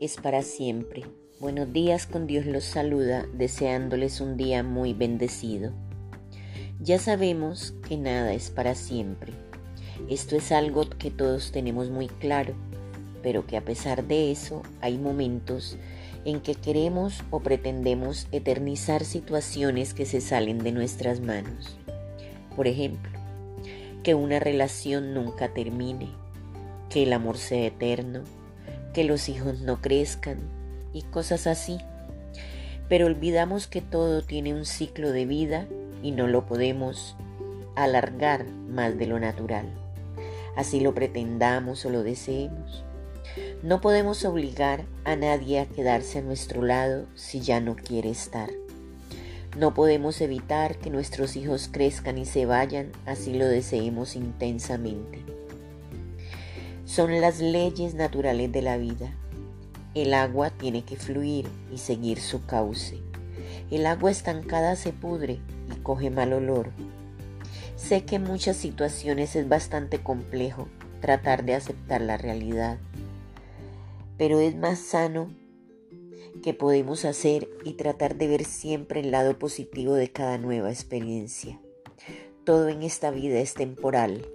es para siempre. Buenos días, con Dios los saluda, deseándoles un día muy bendecido. Ya sabemos que nada es para siempre. Esto es algo que todos tenemos muy claro, pero que a pesar de eso hay momentos en que queremos o pretendemos eternizar situaciones que se salen de nuestras manos. Por ejemplo, que una relación nunca termine, que el amor sea eterno, que los hijos no crezcan y cosas así. Pero olvidamos que todo tiene un ciclo de vida y no lo podemos alargar más de lo natural. Así lo pretendamos o lo deseemos. No podemos obligar a nadie a quedarse a nuestro lado si ya no quiere estar. No podemos evitar que nuestros hijos crezcan y se vayan así lo deseemos intensamente. Son las leyes naturales de la vida. El agua tiene que fluir y seguir su cauce. El agua estancada se pudre y coge mal olor. Sé que en muchas situaciones es bastante complejo tratar de aceptar la realidad, pero es más sano que podemos hacer y tratar de ver siempre el lado positivo de cada nueva experiencia. Todo en esta vida es temporal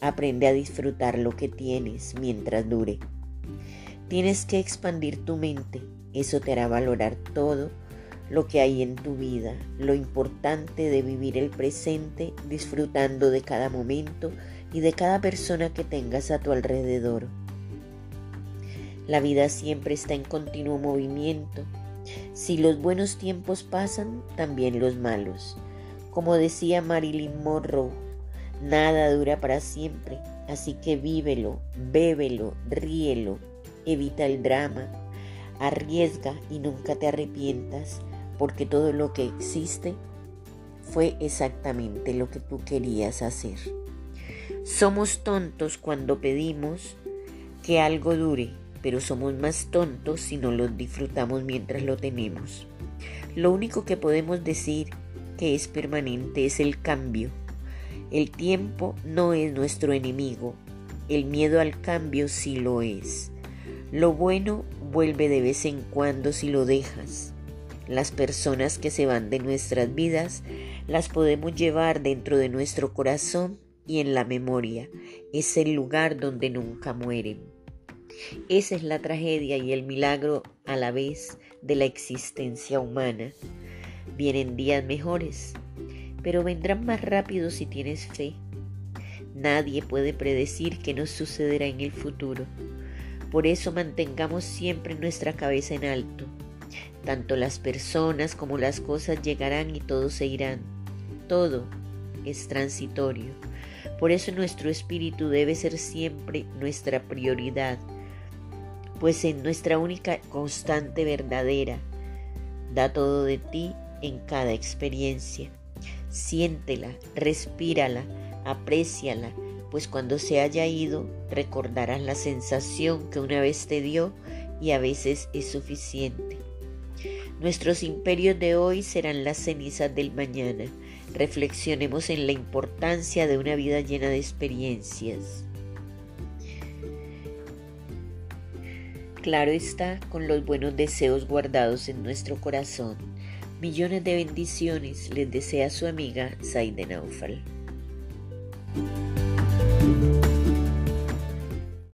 Aprende a disfrutar lo que tienes mientras dure. Tienes que expandir tu mente. Eso te hará valorar todo lo que hay en tu vida, lo importante de vivir el presente disfrutando de cada momento y de cada persona que tengas a tu alrededor. La vida siempre está en continuo movimiento. Si los buenos tiempos pasan, también los malos. Como decía Marilyn Monroe, Nada dura para siempre, así que vívelo, bébelo, ríelo, evita el drama, arriesga y nunca te arrepientas, porque todo lo que existe fue exactamente lo que tú querías hacer. Somos tontos cuando pedimos que algo dure, pero somos más tontos si no lo disfrutamos mientras lo tenemos. Lo único que podemos decir que es permanente es el cambio el tiempo no es nuestro enemigo, el miedo al cambio sí lo es. Lo bueno vuelve de vez en cuando si lo dejas. Las personas que se van de nuestras vidas las podemos llevar dentro de nuestro corazón y en la memoria. Es el lugar donde nunca mueren. Esa es la tragedia y el milagro a la vez de la existencia humana. Vienen días mejores, pero vendrán más rápido si tienes fe. Nadie puede predecir qué nos sucederá en el futuro. Por eso mantengamos siempre nuestra cabeza en alto. Tanto las personas como las cosas llegarán y todo se irán. Todo es transitorio. Por eso nuestro espíritu debe ser siempre nuestra prioridad, pues en nuestra única constante verdadera. Da todo de ti en cada experiencia. Siéntela, respírala, apréciala, pues cuando se haya ido recordarás la sensación que una vez te dio y a veces es suficiente. Nuestros imperios de hoy serán las cenizas del mañana. Reflexionemos en la importancia de una vida llena de experiencias. Claro está, con los buenos deseos guardados en nuestro corazón. Millones de bendiciones les desea su amiga Saide Naufal.